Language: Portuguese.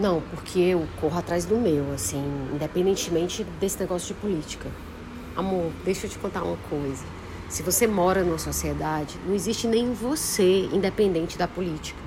Não, porque eu corro atrás do meu, assim, independentemente desse negócio de política. Amor, deixa eu te contar uma coisa. Se você mora numa sociedade, não existe nem você independente da política.